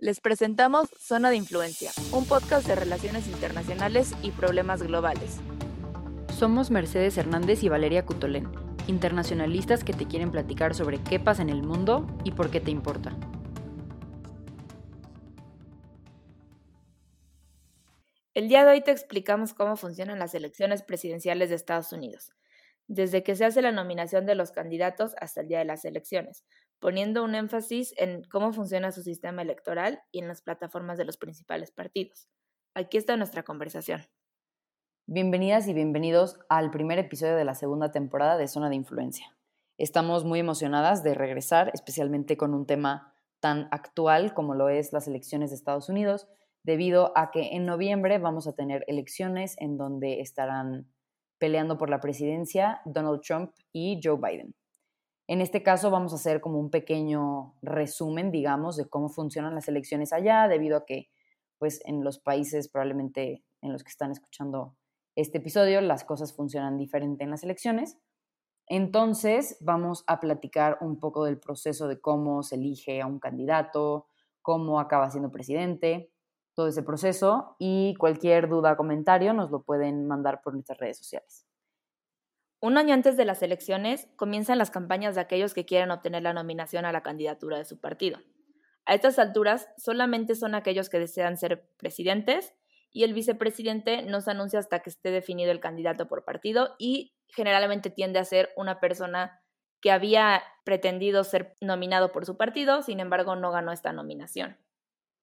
Les presentamos Zona de Influencia, un podcast de relaciones internacionales y problemas globales. Somos Mercedes Hernández y Valeria Cutolén, internacionalistas que te quieren platicar sobre qué pasa en el mundo y por qué te importa. El día de hoy te explicamos cómo funcionan las elecciones presidenciales de Estados Unidos, desde que se hace la nominación de los candidatos hasta el día de las elecciones, poniendo un énfasis en cómo funciona su sistema electoral y en las plataformas de los principales partidos. Aquí está nuestra conversación. Bienvenidas y bienvenidos al primer episodio de la segunda temporada de Zona de Influencia. Estamos muy emocionadas de regresar, especialmente con un tema tan actual como lo es las elecciones de Estados Unidos, debido a que en noviembre vamos a tener elecciones en donde estarán peleando por la presidencia Donald Trump y Joe Biden. En este caso vamos a hacer como un pequeño resumen, digamos, de cómo funcionan las elecciones allá, debido a que, pues, en los países probablemente en los que están escuchando este episodio, las cosas funcionan diferente en las elecciones. Entonces, vamos a platicar un poco del proceso de cómo se elige a un candidato, cómo acaba siendo presidente, todo ese proceso y cualquier duda o comentario nos lo pueden mandar por nuestras redes sociales. Un año antes de las elecciones comienzan las campañas de aquellos que quieren obtener la nominación a la candidatura de su partido. A estas alturas solamente son aquellos que desean ser presidentes y el vicepresidente no se anuncia hasta que esté definido el candidato por partido y generalmente tiende a ser una persona que había pretendido ser nominado por su partido, sin embargo no ganó esta nominación.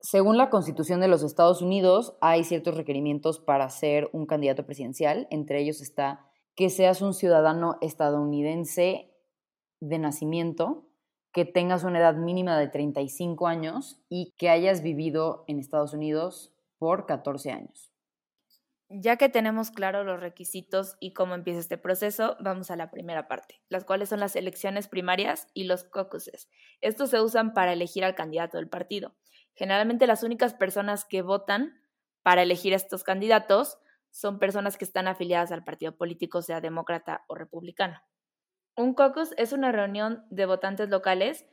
Según la Constitución de los Estados Unidos, hay ciertos requerimientos para ser un candidato presidencial, entre ellos está que seas un ciudadano estadounidense de nacimiento, que tengas una edad mínima de 35 años y que hayas vivido en Estados Unidos por 14 años. Ya que tenemos claro los requisitos y cómo empieza este proceso, vamos a la primera parte, las cuales son las elecciones primarias y los caucuses. Estos se usan para elegir al candidato del partido. Generalmente las únicas personas que votan para elegir a estos candidatos son personas que están afiliadas al partido político, sea demócrata o republicano. Un caucus es una reunión de votantes locales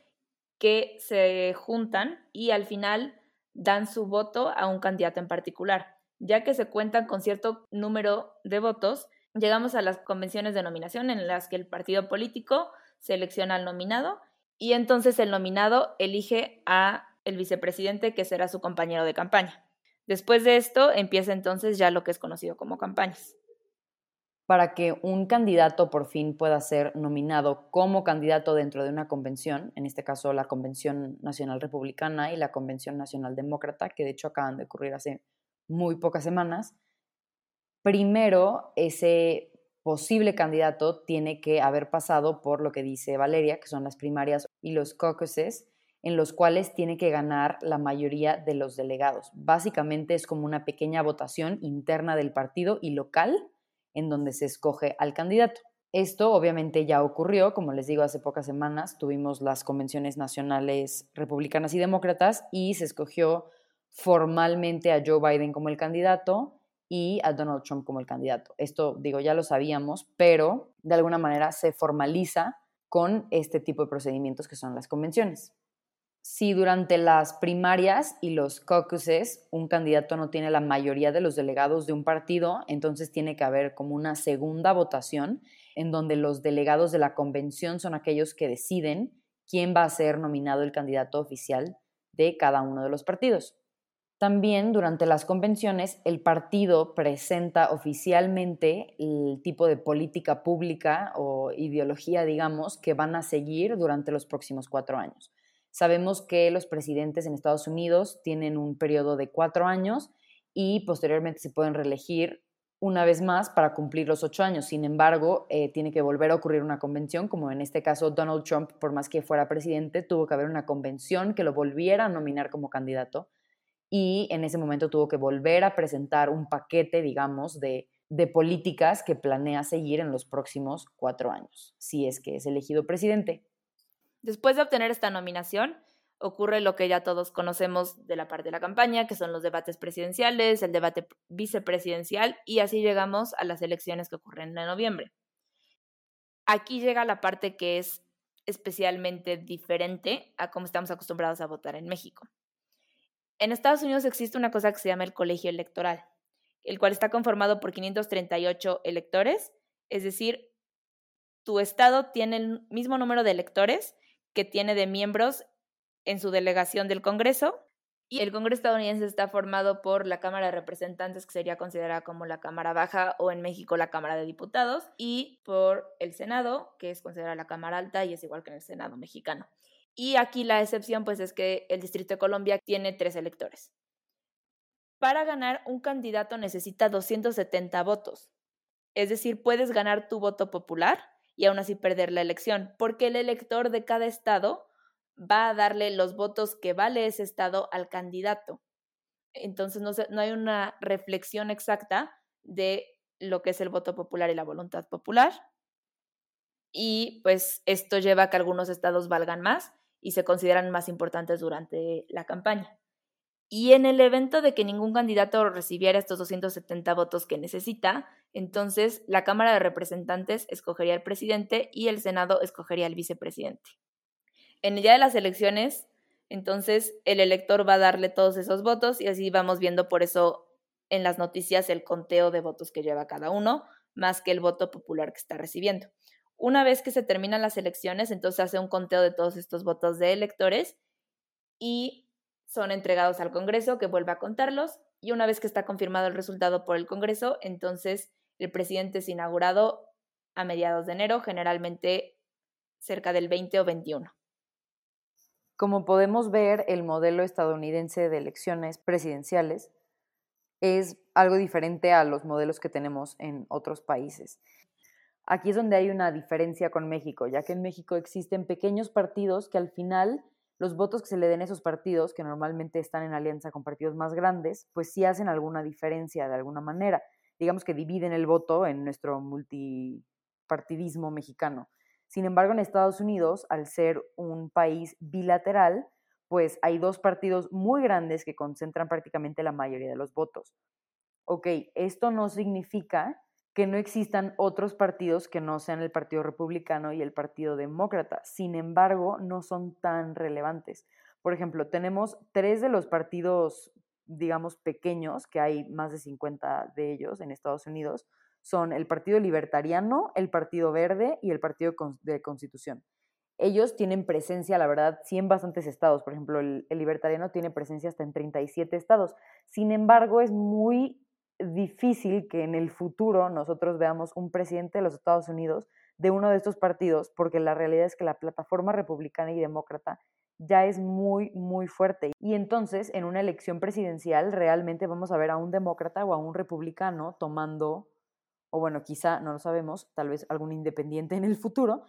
que se juntan y al final dan su voto a un candidato en particular. Ya que se cuentan con cierto número de votos, llegamos a las convenciones de nominación en las que el partido político selecciona al nominado y entonces el nominado elige a el vicepresidente que será su compañero de campaña. Después de esto empieza entonces ya lo que es conocido como campañas. Para que un candidato por fin pueda ser nominado como candidato dentro de una convención, en este caso la Convención Nacional Republicana y la Convención Nacional Demócrata, que de hecho acaban de ocurrir hace muy pocas semanas, primero ese posible candidato tiene que haber pasado por lo que dice Valeria, que son las primarias y los caucuses, en los cuales tiene que ganar la mayoría de los delegados. Básicamente es como una pequeña votación interna del partido y local en donde se escoge al candidato. Esto obviamente ya ocurrió, como les digo, hace pocas semanas tuvimos las convenciones nacionales republicanas y demócratas y se escogió formalmente a Joe Biden como el candidato y a Donald Trump como el candidato. Esto, digo, ya lo sabíamos, pero de alguna manera se formaliza con este tipo de procedimientos que son las convenciones si durante las primarias y los caucuses un candidato no tiene la mayoría de los delegados de un partido, entonces tiene que haber como una segunda votación en donde los delegados de la convención son aquellos que deciden quién va a ser nominado el candidato oficial de cada uno de los partidos. También durante las convenciones el partido presenta oficialmente el tipo de política pública o ideología, digamos, que van a seguir durante los próximos cuatro años. Sabemos que los presidentes en Estados Unidos tienen un periodo de cuatro años y posteriormente se pueden reelegir una vez más para cumplir los ocho años. Sin embargo, eh, tiene que volver a ocurrir una convención, como en este caso Donald Trump, por más que fuera presidente, tuvo que haber una convención que lo volviera a nominar como candidato y en ese momento tuvo que volver a presentar un paquete, digamos, de, de políticas que planea seguir en los próximos cuatro años, si es que es elegido presidente. Después de obtener esta nominación, ocurre lo que ya todos conocemos de la parte de la campaña, que son los debates presidenciales, el debate vicepresidencial, y así llegamos a las elecciones que ocurren en noviembre. Aquí llega la parte que es especialmente diferente a cómo estamos acostumbrados a votar en México. En Estados Unidos existe una cosa que se llama el colegio electoral, el cual está conformado por 538 electores, es decir, tu estado tiene el mismo número de electores que tiene de miembros en su delegación del Congreso. Y el Congreso estadounidense está formado por la Cámara de Representantes, que sería considerada como la Cámara Baja, o en México la Cámara de Diputados, y por el Senado, que es considerada la Cámara Alta y es igual que en el Senado mexicano. Y aquí la excepción, pues, es que el Distrito de Colombia tiene tres electores. Para ganar, un candidato necesita 270 votos. Es decir, puedes ganar tu voto popular y aún así perder la elección, porque el elector de cada estado va a darle los votos que vale ese estado al candidato. Entonces no, no hay una reflexión exacta de lo que es el voto popular y la voluntad popular. Y pues esto lleva a que algunos estados valgan más y se consideran más importantes durante la campaña. Y en el evento de que ningún candidato recibiera estos 270 votos que necesita, entonces la Cámara de Representantes escogería al presidente y el Senado escogería al vicepresidente. En el día de las elecciones, entonces el elector va a darle todos esos votos y así vamos viendo por eso en las noticias el conteo de votos que lleva cada uno, más que el voto popular que está recibiendo. Una vez que se terminan las elecciones, entonces hace un conteo de todos estos votos de electores y son entregados al Congreso que vuelve a contarlos y una vez que está confirmado el resultado por el Congreso, entonces el presidente es inaugurado a mediados de enero, generalmente cerca del 20 o 21. Como podemos ver, el modelo estadounidense de elecciones presidenciales es algo diferente a los modelos que tenemos en otros países. Aquí es donde hay una diferencia con México, ya que en México existen pequeños partidos que al final los votos que se le den a esos partidos, que normalmente están en alianza con partidos más grandes, pues sí hacen alguna diferencia de alguna manera. Digamos que dividen el voto en nuestro multipartidismo mexicano. Sin embargo, en Estados Unidos, al ser un país bilateral, pues hay dos partidos muy grandes que concentran prácticamente la mayoría de los votos. Ok, esto no significa que no existan otros partidos que no sean el Partido Republicano y el Partido Demócrata. Sin embargo, no son tan relevantes. Por ejemplo, tenemos tres de los partidos, digamos, pequeños, que hay más de 50 de ellos en Estados Unidos, son el Partido Libertariano, el Partido Verde y el Partido de Constitución. Ellos tienen presencia, la verdad, sí en bastantes estados. Por ejemplo, el, el Libertariano tiene presencia hasta en 37 estados. Sin embargo, es muy difícil que en el futuro nosotros veamos un presidente de los Estados Unidos de uno de estos partidos, porque la realidad es que la plataforma republicana y demócrata ya es muy, muy fuerte. Y entonces, en una elección presidencial, realmente vamos a ver a un demócrata o a un republicano tomando, o bueno, quizá, no lo sabemos, tal vez algún independiente en el futuro,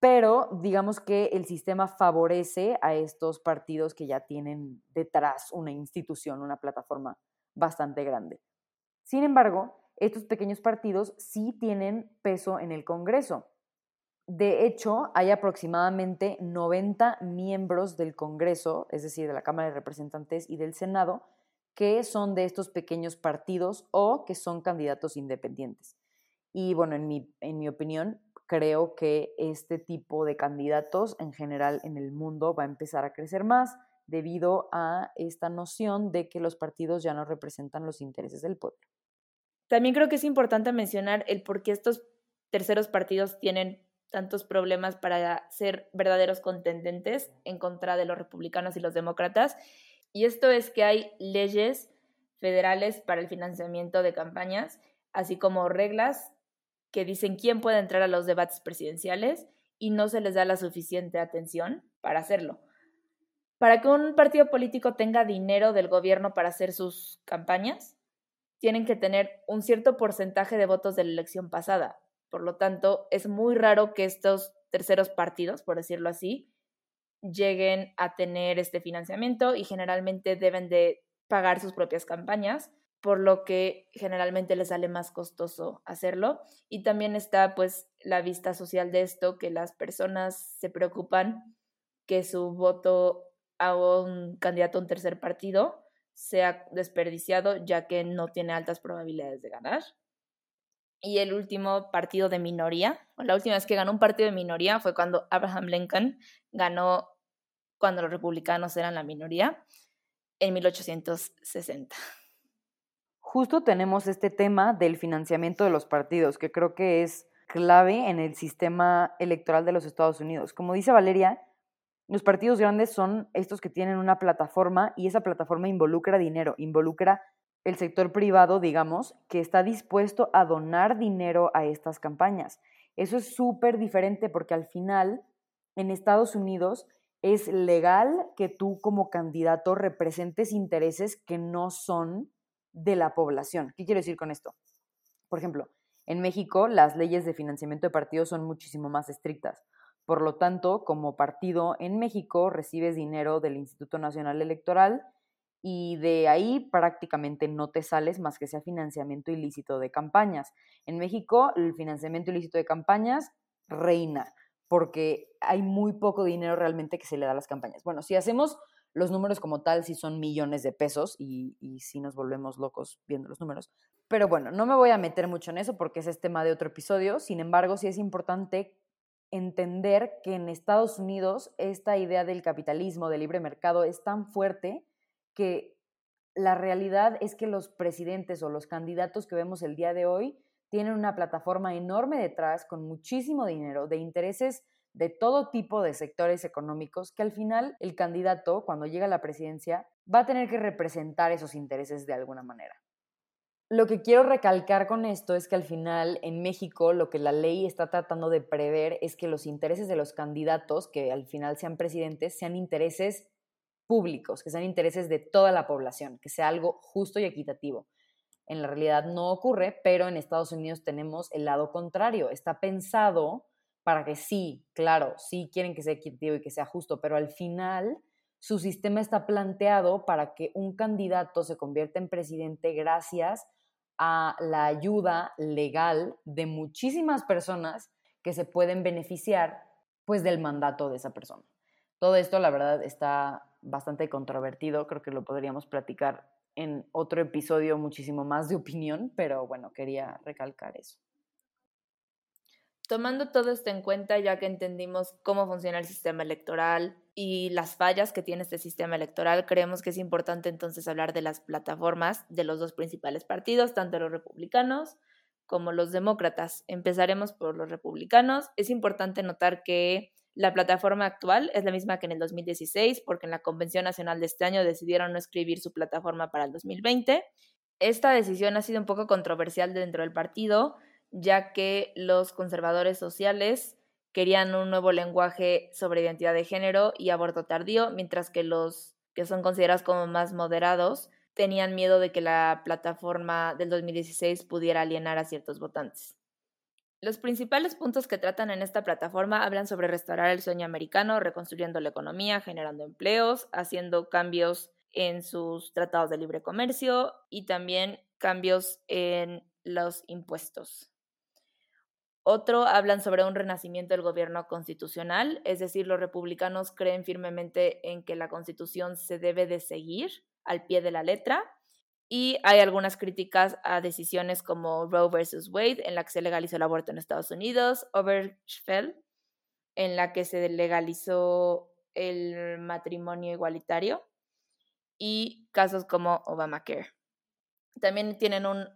pero digamos que el sistema favorece a estos partidos que ya tienen detrás una institución, una plataforma bastante grande. Sin embargo, estos pequeños partidos sí tienen peso en el Congreso. De hecho, hay aproximadamente 90 miembros del Congreso, es decir, de la Cámara de Representantes y del Senado, que son de estos pequeños partidos o que son candidatos independientes. Y bueno, en mi, en mi opinión, creo que este tipo de candidatos en general en el mundo va a empezar a crecer más debido a esta noción de que los partidos ya no representan los intereses del pueblo. También creo que es importante mencionar el por qué estos terceros partidos tienen tantos problemas para ser verdaderos contendentes en contra de los republicanos y los demócratas. Y esto es que hay leyes federales para el financiamiento de campañas, así como reglas que dicen quién puede entrar a los debates presidenciales y no se les da la suficiente atención para hacerlo. Para que un partido político tenga dinero del gobierno para hacer sus campañas, tienen que tener un cierto porcentaje de votos de la elección pasada. Por lo tanto, es muy raro que estos terceros partidos, por decirlo así, lleguen a tener este financiamiento y generalmente deben de pagar sus propias campañas, por lo que generalmente les sale más costoso hacerlo. Y también está pues la vista social de esto, que las personas se preocupan que su voto a un candidato a un tercer partido sea desperdiciado ya que no tiene altas probabilidades de ganar. Y el último partido de minoría, la última vez que ganó un partido de minoría fue cuando Abraham Lincoln ganó cuando los republicanos eran la minoría. en 1860. Justo tenemos este tema del financiamiento de los partidos, que creo que es clave en el sistema electoral de los Estados Unidos. Como dice Valeria, los partidos grandes son estos que tienen una plataforma y esa plataforma involucra dinero, involucra el sector privado, digamos, que está dispuesto a donar dinero a estas campañas. Eso es súper diferente porque al final en Estados Unidos es legal que tú como candidato representes intereses que no son de la población. ¿Qué quiero decir con esto? Por ejemplo, en México las leyes de financiamiento de partidos son muchísimo más estrictas. Por lo tanto, como partido en México recibes dinero del Instituto Nacional Electoral y de ahí prácticamente no te sales más que sea financiamiento ilícito de campañas. En México el financiamiento ilícito de campañas reina porque hay muy poco dinero realmente que se le da a las campañas. Bueno, si hacemos los números como tal, si son millones de pesos y, y si nos volvemos locos viendo los números. Pero bueno, no me voy a meter mucho en eso porque ese es tema de otro episodio. Sin embargo, sí es importante entender que en Estados Unidos esta idea del capitalismo, del libre mercado, es tan fuerte que la realidad es que los presidentes o los candidatos que vemos el día de hoy tienen una plataforma enorme detrás con muchísimo dinero, de intereses de todo tipo de sectores económicos, que al final el candidato, cuando llega a la presidencia, va a tener que representar esos intereses de alguna manera. Lo que quiero recalcar con esto es que al final en México lo que la ley está tratando de prever es que los intereses de los candidatos, que al final sean presidentes, sean intereses públicos, que sean intereses de toda la población, que sea algo justo y equitativo. En la realidad no ocurre, pero en Estados Unidos tenemos el lado contrario. Está pensado para que sí, claro, sí quieren que sea equitativo y que sea justo, pero al final su sistema está planteado para que un candidato se convierta en presidente gracias a la ayuda legal de muchísimas personas que se pueden beneficiar pues del mandato de esa persona. Todo esto la verdad está bastante controvertido, creo que lo podríamos platicar en otro episodio muchísimo más de opinión, pero bueno, quería recalcar eso. Tomando todo esto en cuenta, ya que entendimos cómo funciona el sistema electoral y las fallas que tiene este sistema electoral, creemos que es importante entonces hablar de las plataformas de los dos principales partidos, tanto los republicanos como los demócratas. Empezaremos por los republicanos. Es importante notar que la plataforma actual es la misma que en el 2016, porque en la Convención Nacional de este año decidieron no escribir su plataforma para el 2020. Esta decisión ha sido un poco controversial dentro del partido, ya que los conservadores sociales querían un nuevo lenguaje sobre identidad de género y aborto tardío, mientras que los que son considerados como más moderados tenían miedo de que la plataforma del 2016 pudiera alienar a ciertos votantes. Los principales puntos que tratan en esta plataforma hablan sobre restaurar el sueño americano, reconstruyendo la economía, generando empleos, haciendo cambios en sus tratados de libre comercio y también cambios en los impuestos. Otro hablan sobre un renacimiento del gobierno constitucional, es decir, los republicanos creen firmemente en que la constitución se debe de seguir al pie de la letra y hay algunas críticas a decisiones como Roe versus Wade, en la que se legalizó el aborto en Estados Unidos, Obergefell, en la que se legalizó el matrimonio igualitario, y casos como Obamacare. También tienen un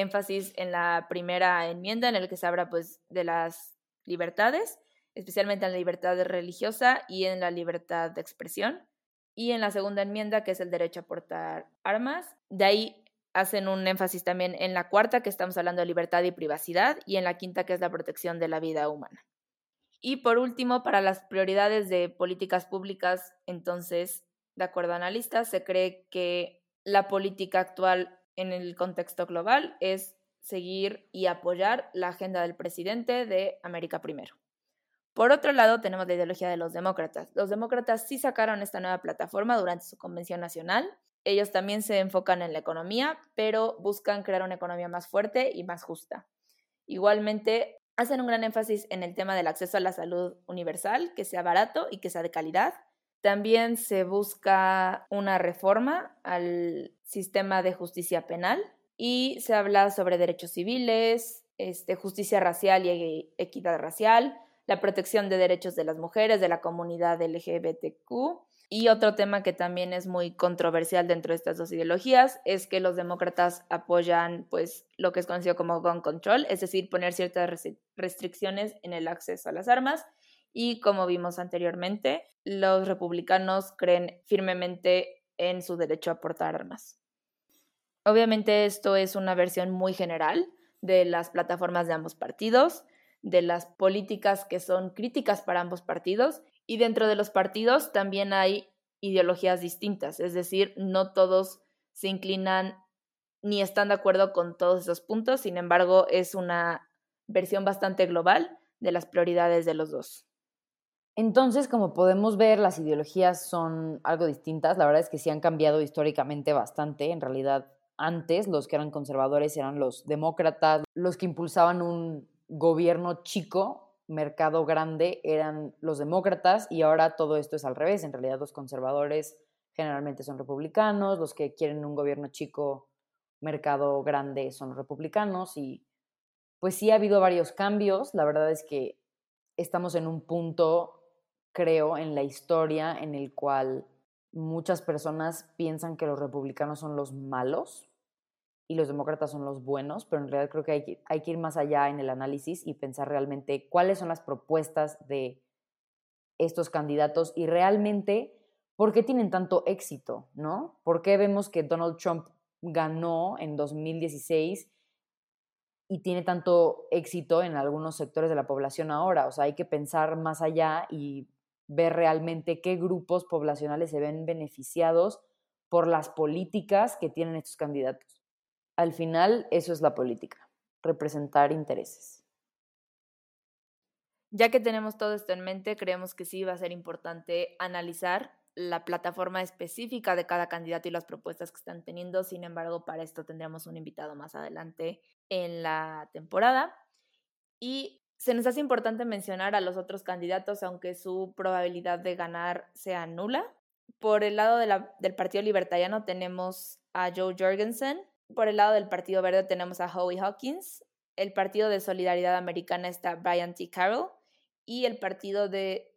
énfasis en la primera enmienda en el que se habla pues de las libertades, especialmente en la libertad religiosa y en la libertad de expresión. Y en la segunda enmienda, que es el derecho a portar armas. De ahí hacen un énfasis también en la cuarta, que estamos hablando de libertad y privacidad, y en la quinta, que es la protección de la vida humana. Y por último, para las prioridades de políticas públicas, entonces, de acuerdo a analistas, se cree que la política actual en el contexto global es seguir y apoyar la agenda del presidente de América Primero. Por otro lado, tenemos la ideología de los demócratas. Los demócratas sí sacaron esta nueva plataforma durante su convención nacional. Ellos también se enfocan en la economía, pero buscan crear una economía más fuerte y más justa. Igualmente, hacen un gran énfasis en el tema del acceso a la salud universal, que sea barato y que sea de calidad, también se busca una reforma al sistema de justicia penal y se habla sobre derechos civiles, este, justicia racial y equidad racial, la protección de derechos de las mujeres, de la comunidad LGBTQ, Y otro tema que también es muy controversial dentro de estas dos ideologías es que los demócratas apoyan pues lo que es conocido como gun control, es decir, poner ciertas restricciones en el acceso a las armas y como vimos anteriormente, los republicanos creen firmemente en su derecho a portar armas. Obviamente esto es una versión muy general de las plataformas de ambos partidos, de las políticas que son críticas para ambos partidos y dentro de los partidos también hay ideologías distintas, es decir, no todos se inclinan ni están de acuerdo con todos esos puntos, sin embargo, es una versión bastante global de las prioridades de los dos. Entonces, como podemos ver, las ideologías son algo distintas. La verdad es que sí han cambiado históricamente bastante. En realidad, antes los que eran conservadores eran los demócratas, los que impulsaban un gobierno chico mercado grande eran los demócratas y ahora todo esto es al revés. En realidad los conservadores generalmente son republicanos, los que quieren un gobierno chico, mercado grande son republicanos y pues sí ha habido varios cambios. La verdad es que estamos en un punto, creo, en la historia en el cual muchas personas piensan que los republicanos son los malos y los demócratas son los buenos, pero en realidad creo que hay, que hay que ir más allá en el análisis y pensar realmente cuáles son las propuestas de estos candidatos y realmente por qué tienen tanto éxito, ¿no? ¿Por qué vemos que Donald Trump ganó en 2016 y tiene tanto éxito en algunos sectores de la población ahora? O sea, hay que pensar más allá y ver realmente qué grupos poblacionales se ven beneficiados por las políticas que tienen estos candidatos. Al final, eso es la política, representar intereses. Ya que tenemos todo esto en mente, creemos que sí va a ser importante analizar la plataforma específica de cada candidato y las propuestas que están teniendo. Sin embargo, para esto tendremos un invitado más adelante en la temporada. Y se nos hace importante mencionar a los otros candidatos, aunque su probabilidad de ganar sea nula. Por el lado del Partido Libertariano tenemos a Joe Jorgensen, por el lado del Partido Verde tenemos a Howie Hawkins, el Partido de Solidaridad Americana está Brian T. Carroll y el Partido de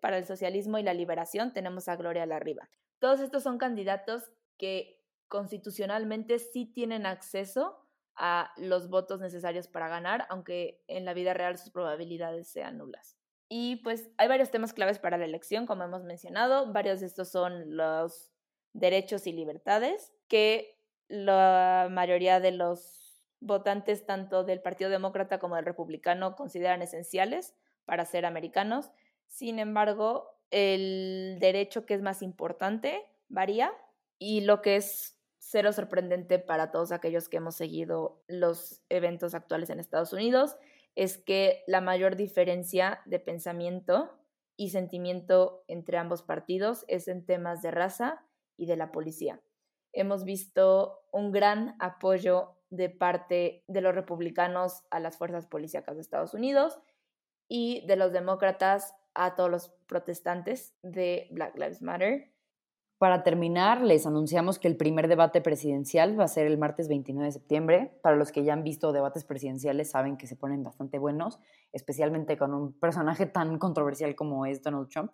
para el Socialismo y la Liberación tenemos a Gloria Larriba. Todos estos son candidatos que constitucionalmente sí tienen acceso a los votos necesarios para ganar, aunque en la vida real sus probabilidades sean nulas. Y pues hay varios temas claves para la elección, como hemos mencionado. Varios de estos son los derechos y libertades, que la mayoría de los votantes tanto del Partido Demócrata como del Republicano consideran esenciales para ser americanos. Sin embargo, el derecho que es más importante varía y lo que es cero sorprendente para todos aquellos que hemos seguido los eventos actuales en Estados Unidos es que la mayor diferencia de pensamiento y sentimiento entre ambos partidos es en temas de raza y de la policía hemos visto un gran apoyo de parte de los republicanos a las fuerzas policíacas de Estados Unidos y de los demócratas a todos los protestantes de Black Lives Matter. Para terminar, les anunciamos que el primer debate presidencial va a ser el martes 29 de septiembre. Para los que ya han visto debates presidenciales saben que se ponen bastante buenos, especialmente con un personaje tan controversial como es Donald Trump.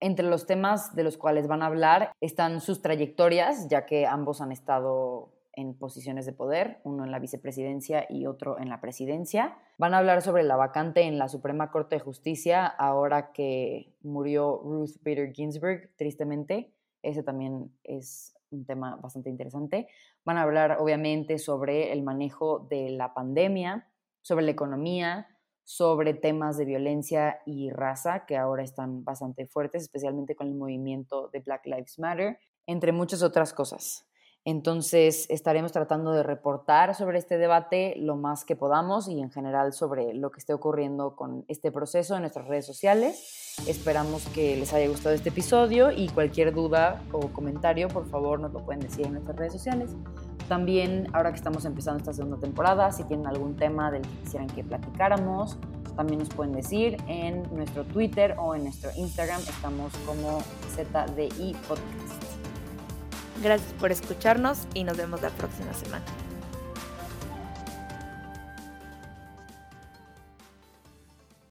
Entre los temas de los cuales van a hablar están sus trayectorias, ya que ambos han estado en posiciones de poder, uno en la vicepresidencia y otro en la presidencia. Van a hablar sobre la vacante en la Suprema Corte de Justicia ahora que murió Ruth Bader Ginsburg, tristemente. Ese también es un tema bastante interesante. Van a hablar obviamente sobre el manejo de la pandemia, sobre la economía, sobre temas de violencia y raza que ahora están bastante fuertes, especialmente con el movimiento de Black Lives Matter, entre muchas otras cosas. Entonces estaremos tratando de reportar sobre este debate lo más que podamos y en general sobre lo que esté ocurriendo con este proceso en nuestras redes sociales. Esperamos que les haya gustado este episodio y cualquier duda o comentario, por favor, nos lo pueden decir en nuestras redes sociales. También, ahora que estamos empezando esta segunda temporada, si tienen algún tema del que quisieran que platicáramos, también nos pueden decir en nuestro Twitter o en nuestro Instagram. Estamos como ZDI Podcast. Gracias por escucharnos y nos vemos la próxima semana.